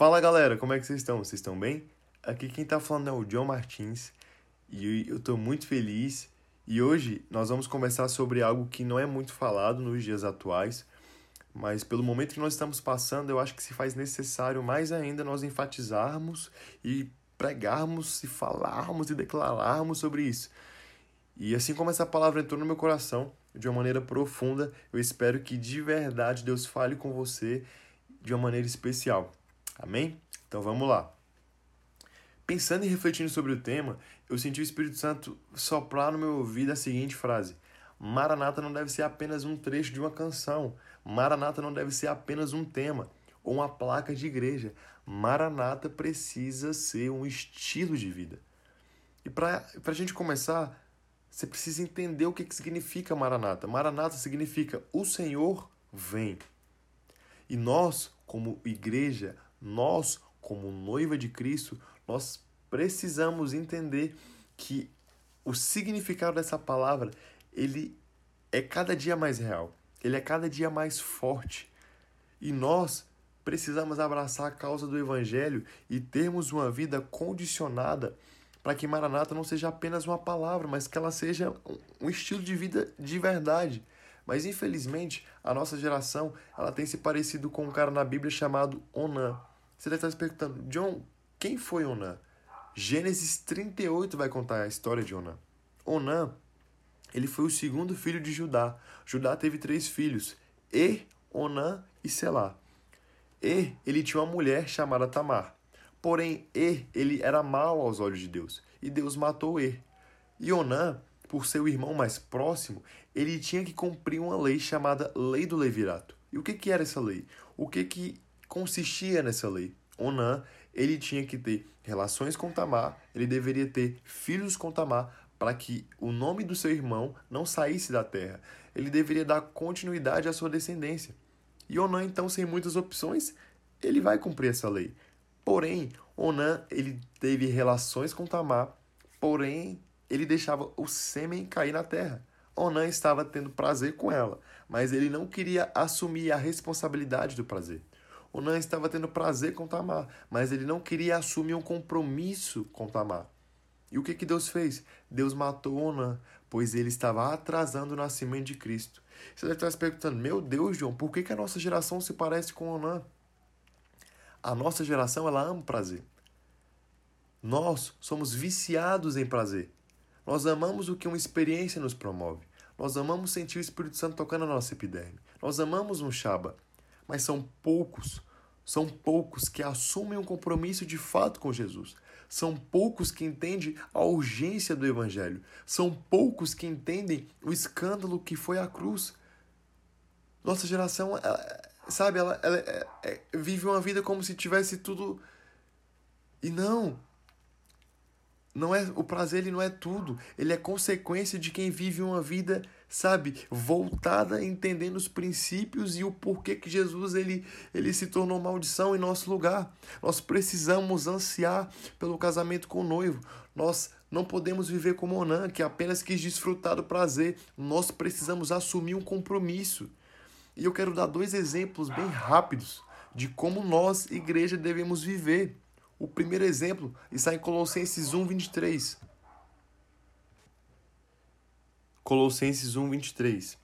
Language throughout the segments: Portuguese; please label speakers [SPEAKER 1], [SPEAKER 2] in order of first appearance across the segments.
[SPEAKER 1] Fala galera, como é que vocês estão? Vocês estão bem? Aqui quem tá falando é o John Martins e eu tô muito feliz. E hoje nós vamos conversar sobre algo que não é muito falado nos dias atuais, mas pelo momento que nós estamos passando, eu acho que se faz necessário mais ainda nós enfatizarmos e pregarmos e falarmos e declararmos sobre isso. E assim como essa palavra entrou no meu coração de uma maneira profunda, eu espero que de verdade Deus fale com você de uma maneira especial. Amém? Então vamos lá. Pensando e refletindo sobre o tema, eu senti o Espírito Santo soprar no meu ouvido a seguinte frase: Maranata não deve ser apenas um trecho de uma canção. Maranata não deve ser apenas um tema ou uma placa de igreja. Maranata precisa ser um estilo de vida. E para a gente começar, você precisa entender o que, que significa Maranata. Maranata significa o Senhor vem. E nós, como igreja, nós, como noiva de Cristo, nós precisamos entender que o significado dessa palavra, ele é cada dia mais real. Ele é cada dia mais forte. E nós precisamos abraçar a causa do evangelho e termos uma vida condicionada para que Maranata não seja apenas uma palavra, mas que ela seja um estilo de vida de verdade. Mas infelizmente, a nossa geração, ela tem se parecido com um cara na Bíblia chamado Onã. Você deve estar se perguntando, John, quem foi Onã? Gênesis 38 vai contar a história de Onã. Onã, ele foi o segundo filho de Judá. Judá teve três filhos, Er, Onã e Selá. Er, ele tinha uma mulher chamada Tamar. Porém, Er, ele era mau aos olhos de Deus, e Deus matou Er. E Onã, por ser o irmão mais próximo, ele tinha que cumprir uma lei chamada Lei do Levirato. E o que, que era essa lei? O que, que consistia nessa lei. Onã, ele tinha que ter relações com Tamar, ele deveria ter filhos com Tamar, para que o nome do seu irmão não saísse da terra. Ele deveria dar continuidade à sua descendência. E Onã, então, sem muitas opções, ele vai cumprir essa lei. Porém, Onã, ele teve relações com Tamar, porém, ele deixava o sêmen cair na terra. Onã estava tendo prazer com ela, mas ele não queria assumir a responsabilidade do prazer. Onã estava tendo prazer com Tamar, mas ele não queria assumir um compromisso com Tamar. E o que, que Deus fez? Deus matou Onã, pois ele estava atrasando o nascimento de Cristo. Você deve estar se perguntando, meu Deus, João, por que, que a nossa geração se parece com Onã? A nossa geração, ela ama prazer. Nós somos viciados em prazer. Nós amamos o que uma experiência nos promove. Nós amamos sentir o Espírito Santo tocando na nossa epiderme. Nós amamos um Shaba mas são poucos. São poucos que assumem um compromisso de fato com Jesus. São poucos que entendem a urgência do Evangelho. São poucos que entendem o escândalo que foi a cruz. Nossa geração, ela, sabe, ela, ela é, é, vive uma vida como se tivesse tudo. E não, não é o prazer ele não é tudo, ele é consequência de quem vive uma vida, sabe, voltada entendendo os princípios e o porquê que Jesus ele, ele se tornou maldição em nosso lugar. Nós precisamos ansiar pelo casamento com o noivo. Nós não podemos viver como Onan, que apenas quis desfrutar do prazer. Nós precisamos assumir um compromisso. E eu quero dar dois exemplos bem rápidos de como nós, igreja, devemos viver. O primeiro exemplo está em Colossenses 1, 23. Colossenses 1, 23.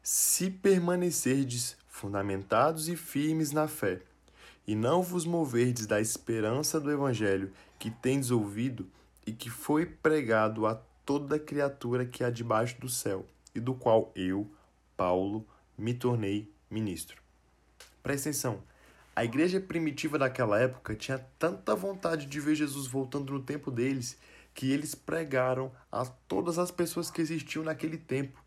[SPEAKER 1] Se permanecerdes fundamentados e firmes na fé, e não vos moverdes da esperança do Evangelho que tendes ouvido e que foi pregado a toda criatura que há debaixo do céu, e do qual eu, Paulo, me tornei ministro. Presta atenção. A igreja primitiva daquela época tinha tanta vontade de ver Jesus voltando no tempo deles que eles pregaram a todas as pessoas que existiam naquele tempo.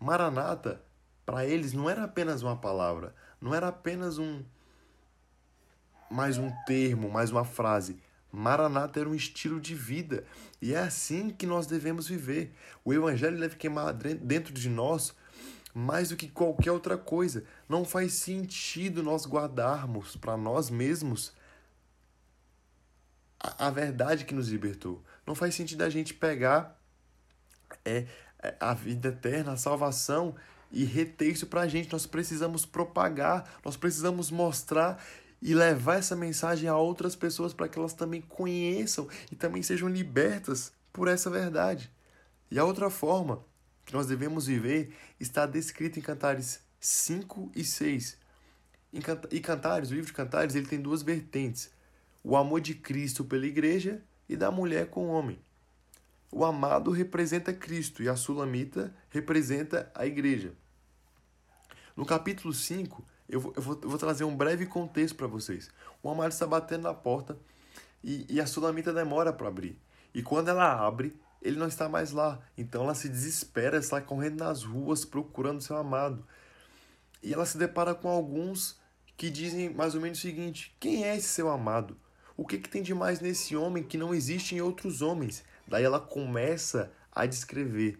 [SPEAKER 1] Maranata, para eles, não era apenas uma palavra, não era apenas um mais um termo, mais uma frase. Maranata era um estilo de vida e é assim que nós devemos viver. O evangelho deve queimar dentro de nós mais do que qualquer outra coisa. Não faz sentido nós guardarmos para nós mesmos a, a, verdade que nos libertou. Não faz sentido a gente pegar é, é a vida eterna, a salvação e reter isso para a gente. Nós precisamos propagar, nós precisamos mostrar e levar essa mensagem a outras pessoas para que elas também conheçam e também sejam libertas por essa verdade. E a outra forma que nós devemos viver está descrita em Cantares 5 e 6. E Cantares, o livro de Cantares, ele tem duas vertentes: o amor de Cristo pela igreja e da mulher com o homem. O amado representa Cristo e a sulamita representa a igreja. No capítulo 5, eu vou, eu eu vou trazer um breve contexto para vocês. O amado está batendo na porta e, e a sulamita demora para abrir. E quando ela abre, ele não está mais lá. Então ela se desespera, está correndo nas ruas procurando seu amado. E ela se depara com alguns que dizem mais ou menos o seguinte: quem é esse seu amado? O que, que tem de mais nesse homem que não existe em outros homens? Daí ela começa a descrever.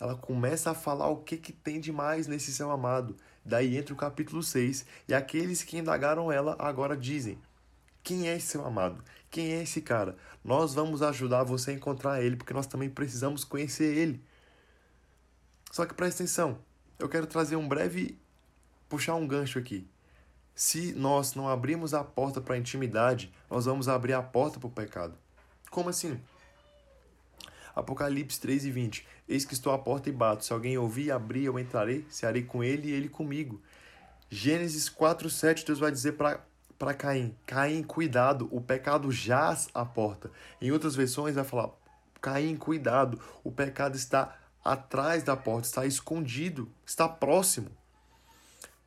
[SPEAKER 1] Ela começa a falar o que, que tem de mais nesse seu amado. Daí entra o capítulo 6, e aqueles que indagaram ela agora dizem: Quem é esse seu amado? Quem é esse cara? Nós vamos ajudar você a encontrar ele, porque nós também precisamos conhecer ele. Só que presta atenção, eu quero trazer um breve. puxar um gancho aqui. Se nós não abrimos a porta para a intimidade, nós vamos abrir a porta para o pecado. Como assim? Apocalipse 3 e 20. Eis que estou à porta e bato. Se alguém ouvir e abrir, eu entrarei, cearei com ele e ele comigo. Gênesis 4, 7, Deus vai dizer para Caim: Caim, cuidado, o pecado jaz à porta. Em outras versões, vai falar: Caim, cuidado, o pecado está atrás da porta, está escondido, está próximo.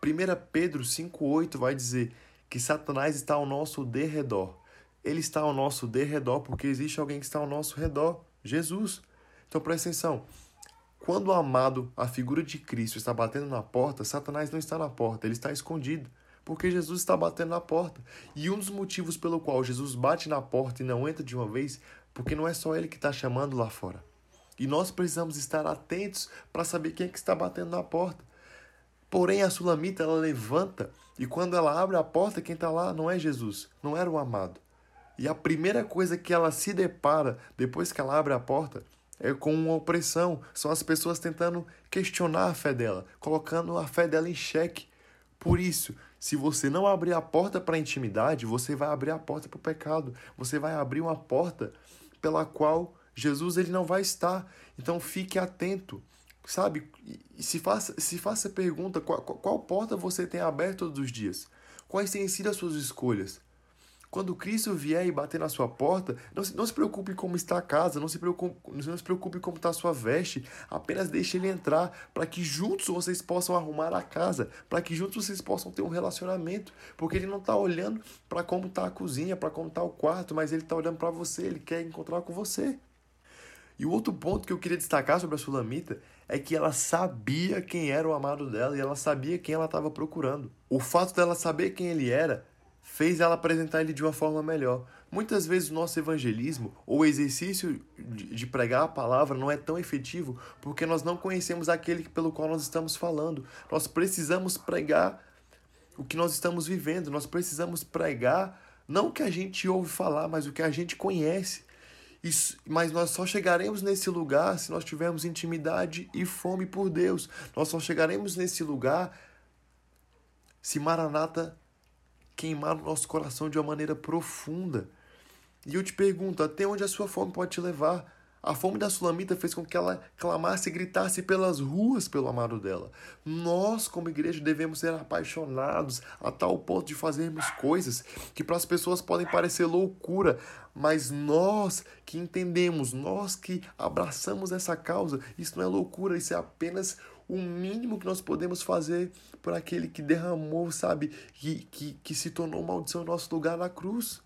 [SPEAKER 1] 1 Pedro 5,8 vai dizer que Satanás está ao nosso derredor. Ele está ao nosso derredor porque existe alguém que está ao nosso redor, Jesus. Então presta atenção. Quando o amado, a figura de Cristo, está batendo na porta, Satanás não está na porta, ele está escondido. Porque Jesus está batendo na porta. E um dos motivos pelo qual Jesus bate na porta e não entra de uma vez, porque não é só ele que está chamando lá fora. E nós precisamos estar atentos para saber quem é que está batendo na porta. Porém, a sulamita ela levanta e quando ela abre a porta, quem está lá não é Jesus, não era o amado. E a primeira coisa que ela se depara depois que ela abre a porta é com uma opressão. São as pessoas tentando questionar a fé dela, colocando a fé dela em xeque. Por isso, se você não abrir a porta para a intimidade, você vai abrir a porta para o pecado. Você vai abrir uma porta pela qual Jesus ele não vai estar. Então fique atento. Sabe? Se faça, se faça a pergunta: qual, qual porta você tem aberto todos os dias? Quais têm sido as suas escolhas? Quando Cristo vier e bater na sua porta, não se, não se preocupe como está a casa, não se preocupe, não se preocupe como está a sua veste, apenas deixe ele entrar para que juntos vocês possam arrumar a casa, para que juntos vocês possam ter um relacionamento, porque ele não está olhando para como está a cozinha, para como está o quarto, mas ele está olhando para você, ele quer encontrar com você. E o outro ponto que eu queria destacar sobre a Sulamita é que ela sabia quem era o amado dela e ela sabia quem ela estava procurando. O fato dela saber quem ele era fez ela apresentar ele de uma forma melhor. Muitas vezes o nosso evangelismo ou o exercício de pregar a palavra não é tão efetivo porque nós não conhecemos aquele pelo qual nós estamos falando. Nós precisamos pregar o que nós estamos vivendo, nós precisamos pregar não o que a gente ouve falar, mas o que a gente conhece. Isso, mas nós só chegaremos nesse lugar se nós tivermos intimidade e fome por Deus. Nós só chegaremos nesse lugar se Maranata queimar o nosso coração de uma maneira profunda. E eu te pergunto, até onde a sua fome pode te levar? A fome da Sulamita fez com que ela clamasse e gritasse pelas ruas pelo amado dela. Nós, como igreja, devemos ser apaixonados a tal ponto de fazermos coisas que para as pessoas podem parecer loucura, mas nós que entendemos, nós que abraçamos essa causa, isso não é loucura, isso é apenas o mínimo que nós podemos fazer por aquele que derramou, sabe, que, que, que se tornou maldição em nosso lugar na cruz.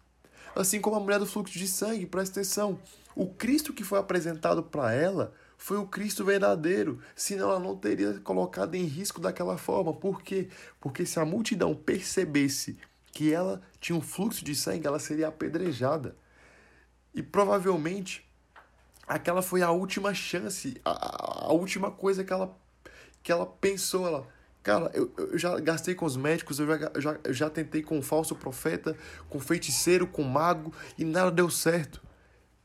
[SPEAKER 1] Assim como a mulher do fluxo de sangue, presta atenção. O Cristo que foi apresentado para ela foi o Cristo verdadeiro, senão ela não teria colocado em risco daquela forma. Por quê? Porque se a multidão percebesse que ela tinha um fluxo de sangue, ela seria apedrejada. E provavelmente aquela foi a última chance, a, a última coisa que ela, que ela pensou. Ela, Cara, eu, eu já gastei com os médicos, eu já, eu já, eu já tentei com falso profeta, com feiticeiro, com mago e nada deu certo.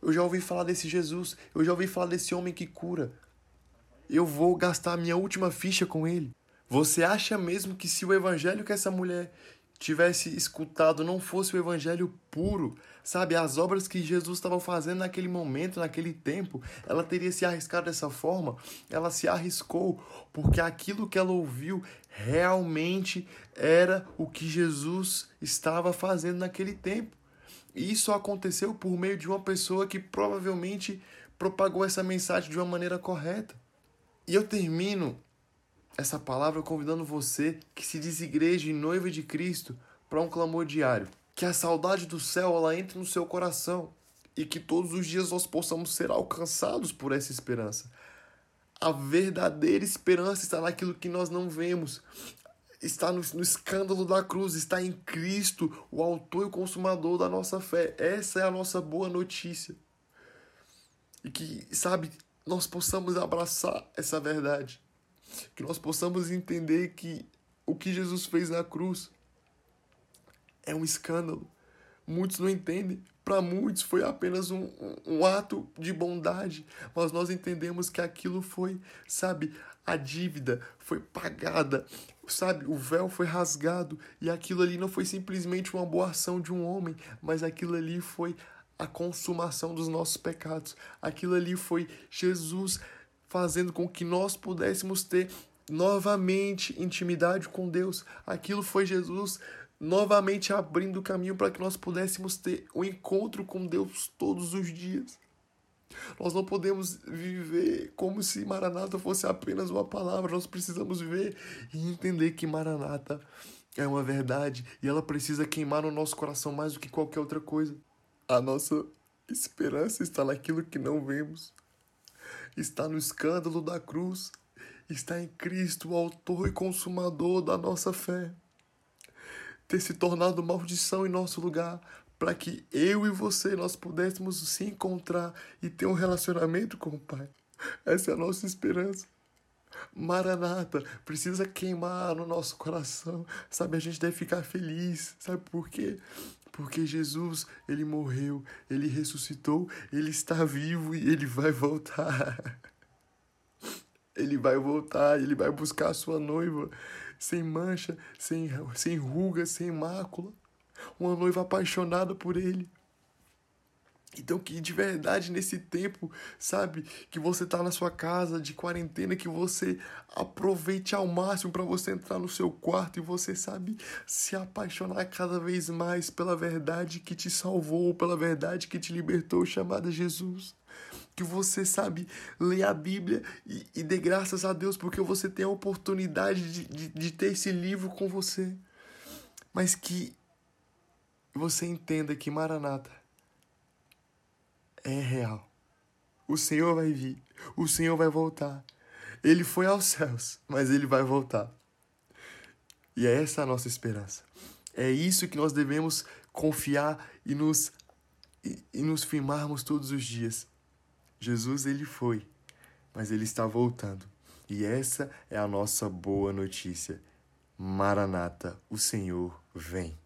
[SPEAKER 1] Eu já ouvi falar desse Jesus, eu já ouvi falar desse homem que cura. Eu vou gastar a minha última ficha com ele. Você acha mesmo que se o evangelho que essa mulher tivesse escutado não fosse o evangelho puro, sabe? As obras que Jesus estava fazendo naquele momento, naquele tempo, ela teria se arriscado dessa forma. Ela se arriscou porque aquilo que ela ouviu realmente era o que Jesus estava fazendo naquele tempo. E isso aconteceu por meio de uma pessoa que provavelmente propagou essa mensagem de uma maneira correta. E eu termino essa palavra convidando você que se diz igreja e noiva de Cristo para um clamor diário. Que a saudade do céu ela entre no seu coração e que todos os dias nós possamos ser alcançados por essa esperança. A verdadeira esperança está naquilo que nós não vemos, está no, no, escândalo da cruz, está em Cristo, o autor e consumador da nossa fé. Essa é a nossa boa notícia. E que, sabe, nós possamos abraçar essa verdade que nós possamos entender que o que Jesus fez na cruz é um escândalo. Muitos não entendem. Para muitos foi apenas um, um, ato de bondade, mas nós entendemos que aquilo foi, sabe, a dívida foi pagada, sabe, o véu foi rasgado e aquilo ali não foi simplesmente uma boa ação de um homem, mas aquilo ali foi a consumação dos nossos pecados. Aquilo ali foi Jesus fazendo com que nós pudéssemos ter novamente intimidade com Deus. Aquilo foi Jesus novamente abrindo o caminho para que nós pudéssemos ter o um encontro com Deus todos os dias. Nós não podemos viver como se Maranata fosse apenas uma palavra, nós precisamos ver e entender que Maranata é uma verdade e ela precisa queimar no nosso coração mais do que qualquer outra coisa. A nossa esperança está naquilo que não vemos está no escândalo da cruz, está em Cristo, o autor e consumador da nossa fé. Ter se tornado maldição em nosso lugar, para que eu e você nós pudéssemos se encontrar e ter um relacionamento com o Pai. Essa é a nossa esperança. Maranata precisa queimar no nosso coração, sabe? A gente deve ficar feliz, sabe por quê? Porque Jesus, ele morreu, ele ressuscitou, ele está vivo e ele vai voltar. Ele vai voltar, ele vai buscar a sua noiva sem mancha, sem, sem ruga, sem mácula. Uma noiva apaixonada por ele. Então, que de verdade nesse tempo, sabe, que você tá na sua casa de quarentena, que você aproveite ao máximo para você entrar no seu quarto e você, sabe, se apaixonar cada vez mais pela verdade que te salvou, pela verdade que te libertou, chamada Jesus. Que você, sabe, leia a Bíblia e, e dê graças a Deus porque você tem a oportunidade de, de, de ter esse livro com você. Mas que você entenda que Maranata é real. O Senhor vai vir, o Senhor vai voltar. Ele foi aos céus, mas ele vai voltar. E é essa a nossa esperança. É isso que nós devemos confiar e nos, e, e nos firmarmos todos os dias. Jesus, ele foi, mas ele está voltando. E essa é a nossa boa notícia. Maranata, o Senhor vem.